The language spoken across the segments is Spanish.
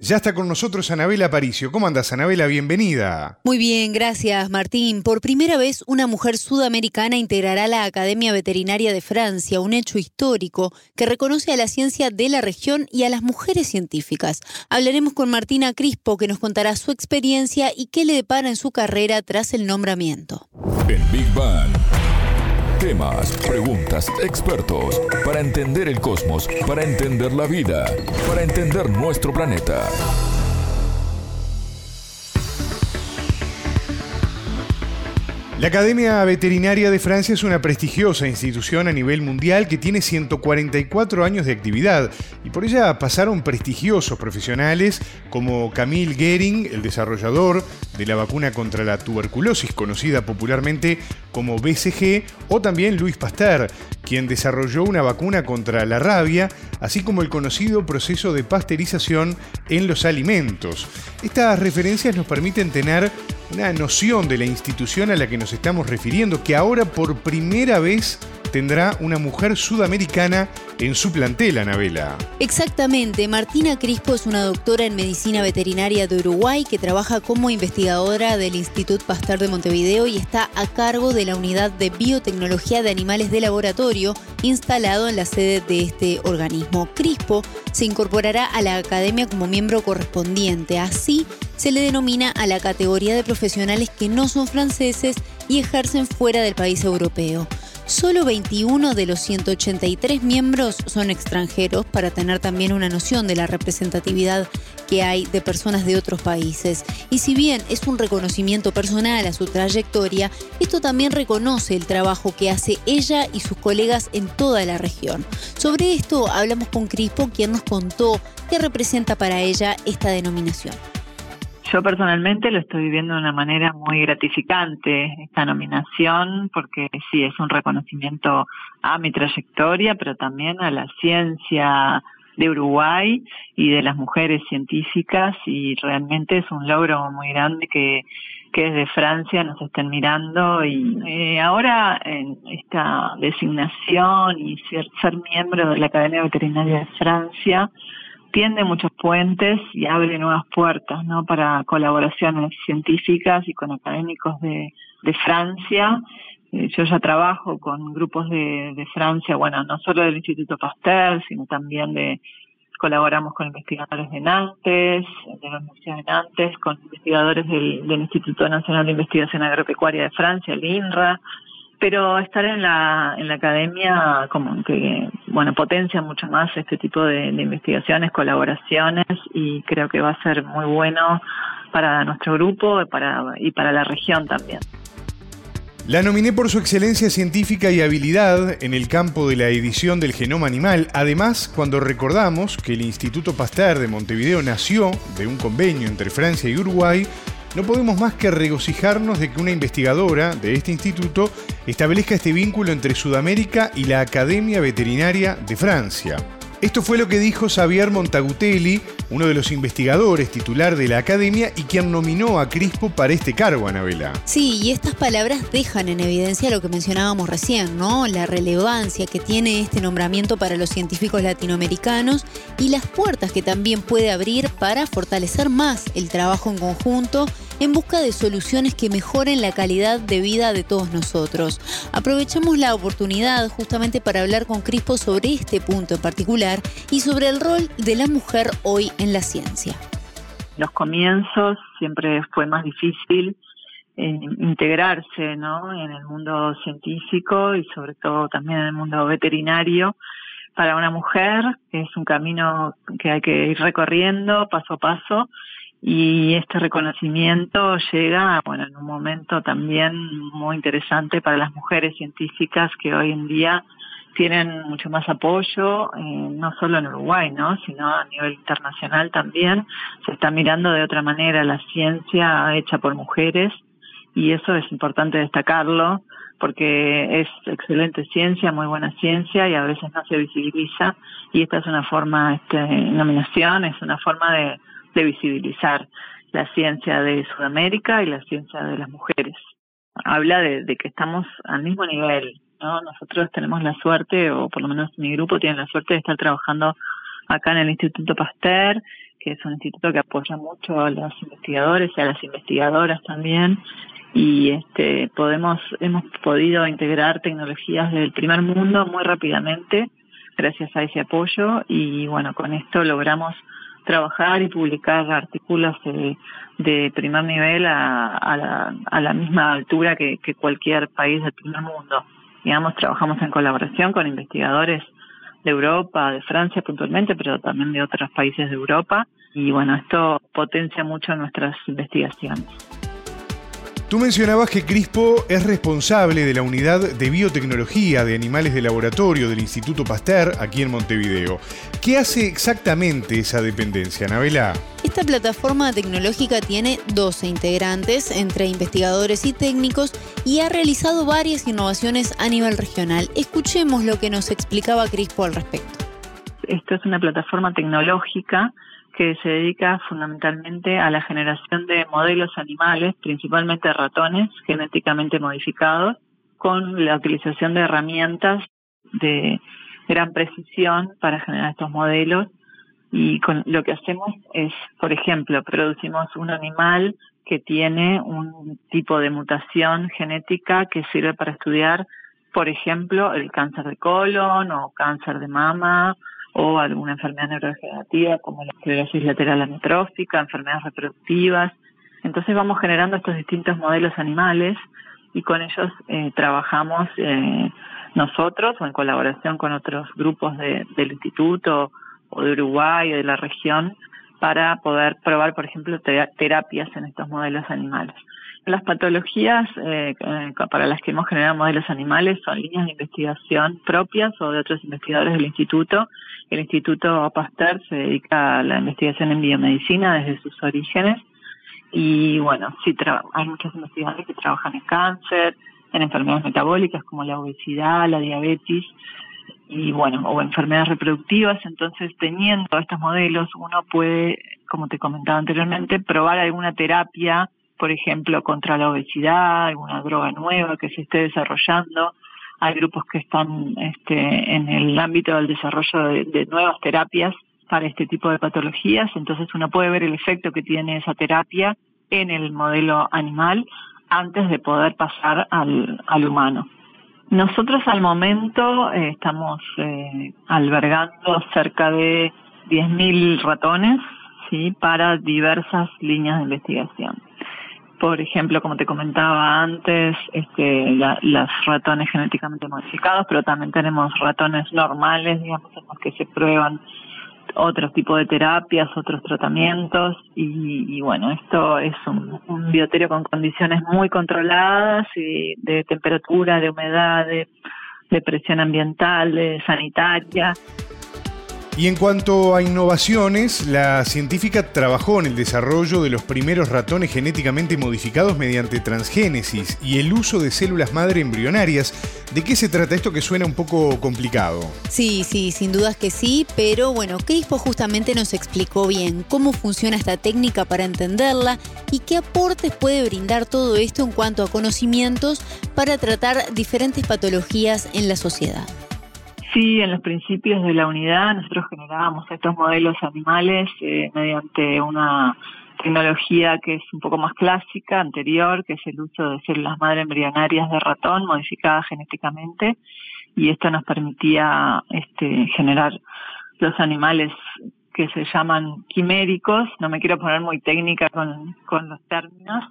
Ya está con nosotros Anabela Aparicio. ¿Cómo andas, Anabela? Bienvenida. Muy bien, gracias, Martín. Por primera vez, una mujer sudamericana integrará la Academia Veterinaria de Francia, un hecho histórico que reconoce a la ciencia de la región y a las mujeres científicas. Hablaremos con Martina Crispo, que nos contará su experiencia y qué le depara en su carrera tras el nombramiento. En Big Bang. Temas, preguntas, expertos, para entender el cosmos, para entender la vida, para entender nuestro planeta. La Academia Veterinaria de Francia es una prestigiosa institución a nivel mundial que tiene 144 años de actividad y por ella pasaron prestigiosos profesionales como Camille Gering, el desarrollador de la vacuna contra la tuberculosis conocida popularmente como BCG, o también Louis Pasteur, quien desarrolló una vacuna contra la rabia, así como el conocido proceso de pasteurización en los alimentos. Estas referencias nos permiten tener una noción de la institución a la que nos estamos refiriendo, que ahora por primera vez tendrá una mujer sudamericana en su plantel, Anabela. Exactamente. Martina Crispo es una doctora en medicina veterinaria de Uruguay que trabaja como investigadora del Instituto Pasteur de Montevideo y está a cargo de la unidad de biotecnología de animales de laboratorio instalado en la sede de este organismo. Crispo se incorporará a la academia como miembro correspondiente. Así se le denomina a la categoría de profesionales que no son franceses y ejercen fuera del país europeo. Solo 21 de los 183 miembros son extranjeros para tener también una noción de la representatividad que hay de personas de otros países. Y si bien es un reconocimiento personal a su trayectoria, esto también reconoce el trabajo que hace ella y sus colegas en toda la región. Sobre esto hablamos con Crispo, quien nos contó qué representa para ella esta denominación. Yo personalmente lo estoy viviendo de una manera muy gratificante, esta nominación, porque sí, es un reconocimiento a mi trayectoria, pero también a la ciencia de Uruguay y de las mujeres científicas y realmente es un logro muy grande que, que desde Francia nos estén mirando y eh, ahora en esta designación y ser, ser miembro de la Academia Veterinaria de Francia, tiende muchos puentes y abre nuevas puertas ¿no? para colaboraciones científicas y con académicos de, Francia. Eh, yo ya trabajo con grupos de, Francia, bueno, no solo del Instituto Pasteur, sino también de colaboramos con investigadores de Nantes, de la Universidad de Nantes, con investigadores del Instituto Nacional de Investigación Agropecuaria de Francia, el INRA, pero estar en la, en la academia como que, bueno, potencia mucho más este tipo de, investigaciones, colaboraciones y creo que va a ser muy bueno para nuestro grupo para, y para la región también. La nominé por su excelencia científica y habilidad en el campo de la edición del genoma animal. Además, cuando recordamos que el Instituto Pasteur de Montevideo nació de un convenio entre Francia y Uruguay, no podemos más que regocijarnos de que una investigadora de este instituto establezca este vínculo entre Sudamérica y la Academia Veterinaria de Francia. Esto fue lo que dijo Xavier Montagutelli, uno de los investigadores titular de la academia y quien nominó a Crispo para este cargo, Anabela. Sí, y estas palabras dejan en evidencia lo que mencionábamos recién, ¿no? La relevancia que tiene este nombramiento para los científicos latinoamericanos y las puertas que también puede abrir para fortalecer más el trabajo en conjunto en busca de soluciones que mejoren la calidad de vida de todos nosotros. Aprovechamos la oportunidad justamente para hablar con Crispo sobre este punto en particular y sobre el rol de la mujer hoy en la ciencia. Los comienzos siempre fue más difícil eh, integrarse en el mundo científico y sobre todo también en el mundo veterinario para una mujer es un camino que hay que ir recorriendo paso a paso y este reconocimiento llega bueno en un momento también muy interesante para las mujeres científicas que hoy en día tienen mucho más apoyo eh, no solo en Uruguay no sino a nivel internacional también. Se está mirando de otra manera la ciencia hecha por mujeres y eso es importante destacarlo porque es excelente ciencia, muy buena ciencia y a veces no se visibiliza y esta es una forma, esta nominación es una forma de, visibilizar la ciencia de Sudamérica y la ciencia de las mujeres. Habla de, de que estamos al mismo nivel, ¿no? Nosotros tenemos la suerte, o por lo menos mi grupo tiene la suerte de estar trabajando acá en el Instituto Pasteur, que es un instituto que apoya mucho a los investigadores y a las investigadoras también, y este podemos hemos podido integrar tecnologías del primer mundo muy rápidamente gracias a ese apoyo y bueno con esto logramos trabajar y publicar artículos de, primer nivel a, a, la, a la misma altura que, que cualquier país del primer mundo digamos trabajamos en colaboración con investigadores de Europa, de Francia puntualmente, pero también de otros países de Europa. Y bueno, esto potencia mucho nuestras investigaciones. Tú mencionabas que CRISPO es responsable de la unidad de biotecnología de animales de laboratorio del Instituto Pasteur aquí en Montevideo. ¿Qué hace exactamente esa dependencia, Anabela? Esta plataforma tecnológica tiene 12 integrantes entre investigadores y técnicos y ha realizado varias innovaciones a nivel regional. Escuchemos lo que nos explicaba CRISPO al respecto. Esto es una plataforma tecnológica que se dedica fundamentalmente a la generación de modelos animales, principalmente ratones genéticamente modificados, con la utilización de herramientas de gran precisión para generar estos modelos. Y con lo que hacemos es, por ejemplo, producimos un animal que tiene un tipo de mutación genética que sirve para estudiar, por ejemplo, el cáncer de colon o cáncer de mama o alguna enfermedad neurodegenerativa como la esclerosis lateral amiotrófica, enfermedades reproductivas. Entonces vamos generando estos distintos modelos animales y con ellos eh, trabajamos eh, nosotros o en colaboración con otros grupos de, del instituto o de Uruguay o de la región para poder probar, por ejemplo, terapias en estos modelos animales. Las patologías eh, eh, para las que hemos generado modelos animales son líneas de investigación propias o de otros investigadores del instituto. El Instituto Pasteur se dedica a la investigación en biomedicina desde sus orígenes y bueno, sí hay muchos investigadores que trabajan en cáncer, en enfermedades metabólicas como la obesidad, la diabetes y bueno, o enfermedades reproductivas. Entonces, teniendo estos modelos, uno puede, como te comentaba anteriormente, probar alguna terapia por ejemplo, contra la obesidad, alguna droga nueva que se esté desarrollando. Hay grupos que están este, en el ámbito del desarrollo de, nuevas terapias para este tipo de patologías, entonces uno puede ver el efecto que tiene esa terapia en el modelo animal antes de poder pasar al, al humano. Nosotros al momento eh, estamos eh, albergando cerca de 10.000 ratones ¿sí? para diversas líneas de investigación por ejemplo, como te comentaba antes, este, las ratones genéticamente modificados, pero también tenemos ratones normales, digamos, en los que se prueban otros tipos de terapias, otros tratamientos, y, bueno, esto es un, un bioterio con condiciones muy controladas y de temperatura, de humedad, de presión ambiental, de sanitaria. Y en cuanto a innovaciones, la científica trabajó en el desarrollo de los primeros ratones genéticamente modificados mediante transgénesis y el uso de células madre embrionarias. ¿De qué se trata esto que suena un poco complicado? Sí, sí, sin dudas que sí, pero bueno, Crispo justamente nos explicó bien cómo funciona esta técnica para entenderla y qué aportes puede brindar todo esto en cuanto a conocimientos para tratar diferentes patologías en la sociedad. Sí, en los principios de la unidad nosotros generábamos estos modelos animales eh, mediante una tecnología que es un poco más clásica, anterior, que es el uso de células madre embrionarias de ratón modificadas genéticamente y esto nos permitía este, generar los animales que se llaman quiméricos, no me quiero poner muy técnica con, con los términos,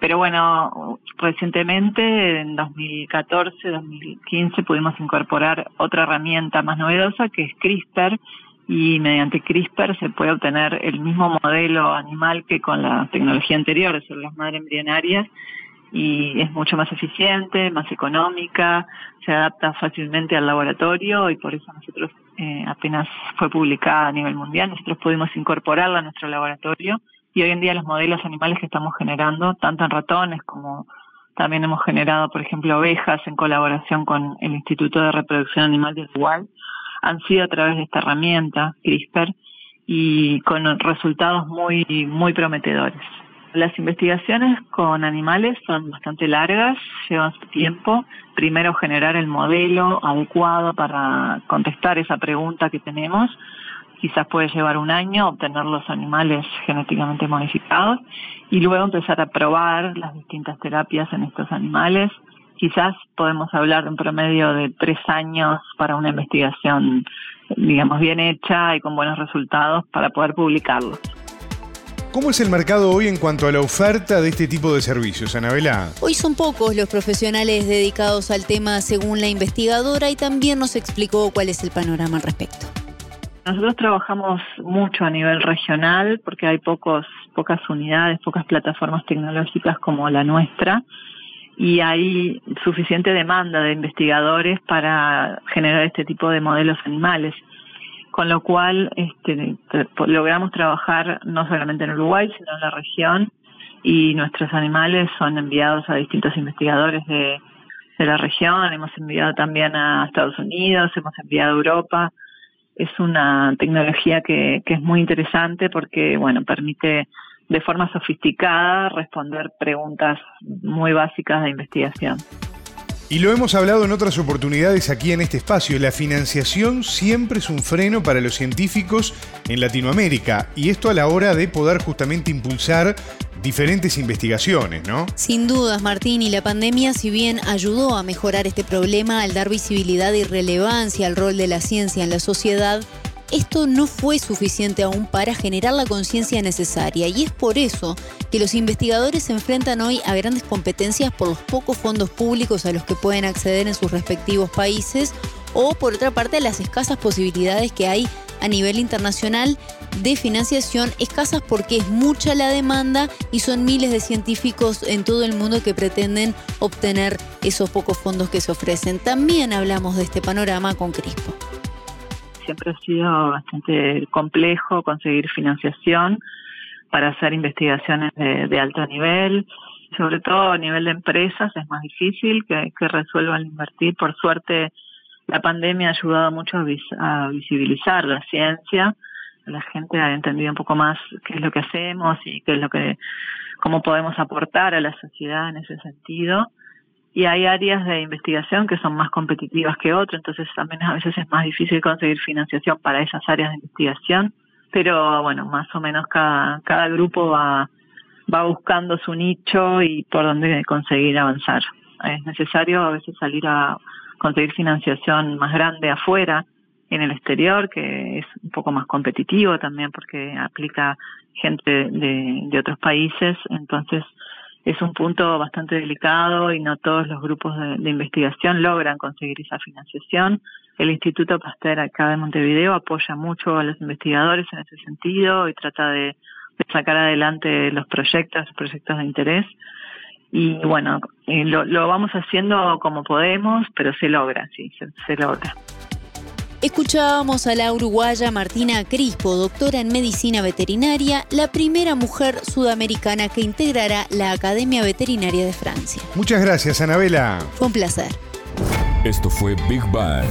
pero bueno, recientemente, en 2014, 2015, pudimos incorporar otra herramienta más novedosa que es CRISPR y mediante CRISPR se puede obtener el mismo modelo animal que con la tecnología anterior, de las madres embrionarias, y es mucho más eficiente, más económica, se adapta fácilmente al laboratorio y por eso nosotros eh, apenas fue publicada a nivel mundial, nosotros pudimos incorporarla a nuestro laboratorio y hoy en día los modelos animales que estamos generando, tanto en ratones como También hemos generado, por ejemplo, ovejas en colaboración con el Instituto de Reproducción Animal de Uruguay. Han sido a través de esta herramienta, CRISPR, y con resultados muy, muy prometedores. Las investigaciones con animales son bastante largas, llevan su tiempo. Primero generar el modelo adecuado para contestar esa pregunta que tenemos. Quizás puede llevar un año obtener los animales genéticamente modificados y luego empezar a probar las distintas terapias en estos animales. Quizás podemos hablar de un promedio de tres años para una investigación, digamos, bien hecha y con buenos resultados para poder publicarlos. ¿Cómo es el mercado hoy en cuanto a la oferta de este tipo de servicios, Anabela? Hoy son pocos los profesionales dedicados al tema según la investigadora y también nos explicó cuál es el panorama al respecto. Nosotros trabajamos mucho a nivel regional porque hay pocos, pocas unidades, pocas plataformas tecnológicas como la nuestra y hay suficiente demanda de investigadores para generar este tipo de modelos animales con lo cual este, logramos trabajar no solamente en Uruguay, sino en la región, y nuestros animales son enviados a distintos investigadores de, la región, hemos enviado también a Estados Unidos, hemos enviado a Europa. Es una tecnología que, que es muy interesante porque, bueno, permite de forma sofisticada responder preguntas muy básicas de investigación. Y lo hemos hablado en otras oportunidades aquí en este espacio, la financiación siempre es un freno para los científicos en Latinoamérica y esto a la hora de poder justamente impulsar diferentes investigaciones, ¿no? Sin dudas, Martín, y la pandemia, si bien ayudó a mejorar este problema al dar visibilidad y relevancia al rol de la ciencia en la sociedad, esto no fue suficiente aún para generar la conciencia necesaria y es por eso que los investigadores se enfrentan hoy a grandes competencias por los pocos fondos públicos a los que pueden acceder en sus respectivos países o por otra parte las escasas posibilidades que hay a nivel internacional de financiación, escasas porque es mucha la demanda y son miles de científicos en todo el mundo que pretenden obtener esos pocos fondos que se ofrecen. También hablamos de este panorama con Crispo siempre ha sido bastante complejo conseguir financiación para hacer investigaciones de, alto nivel, sobre todo a nivel de empresas es más difícil que, resuelvan invertir. Por suerte, la pandemia ha ayudado mucho a, visibilizar la ciencia. La gente ha entendido un poco más qué es lo que hacemos y qué es lo que, cómo podemos aportar a la sociedad en ese sentido y hay áreas de investigación que son más competitivas que otras, entonces también a veces es más difícil conseguir financiación para esas áreas de investigación, pero bueno, más o menos cada, cada grupo va, va buscando su nicho y por dónde conseguir avanzar. Es necesario a veces salir a conseguir financiación más grande afuera, en el exterior, que es un poco más competitivo también porque aplica gente de, de otros países, entonces es un punto bastante delicado y no todos los grupos de, investigación logran conseguir esa financiación. El Instituto Pasteur acá de Montevideo apoya mucho a los investigadores en ese sentido y trata de, sacar adelante los proyectos, proyectos de interés. Y bueno, eh, lo, lo, vamos haciendo como podemos, pero se logra, sí, se logra. Escuchábamos a la uruguaya Martina Crispo, doctora en medicina veterinaria, la primera mujer sudamericana que integrará la Academia Veterinaria de Francia. Muchas gracias, Anabela. Fue un placer. Esto fue Big Bang.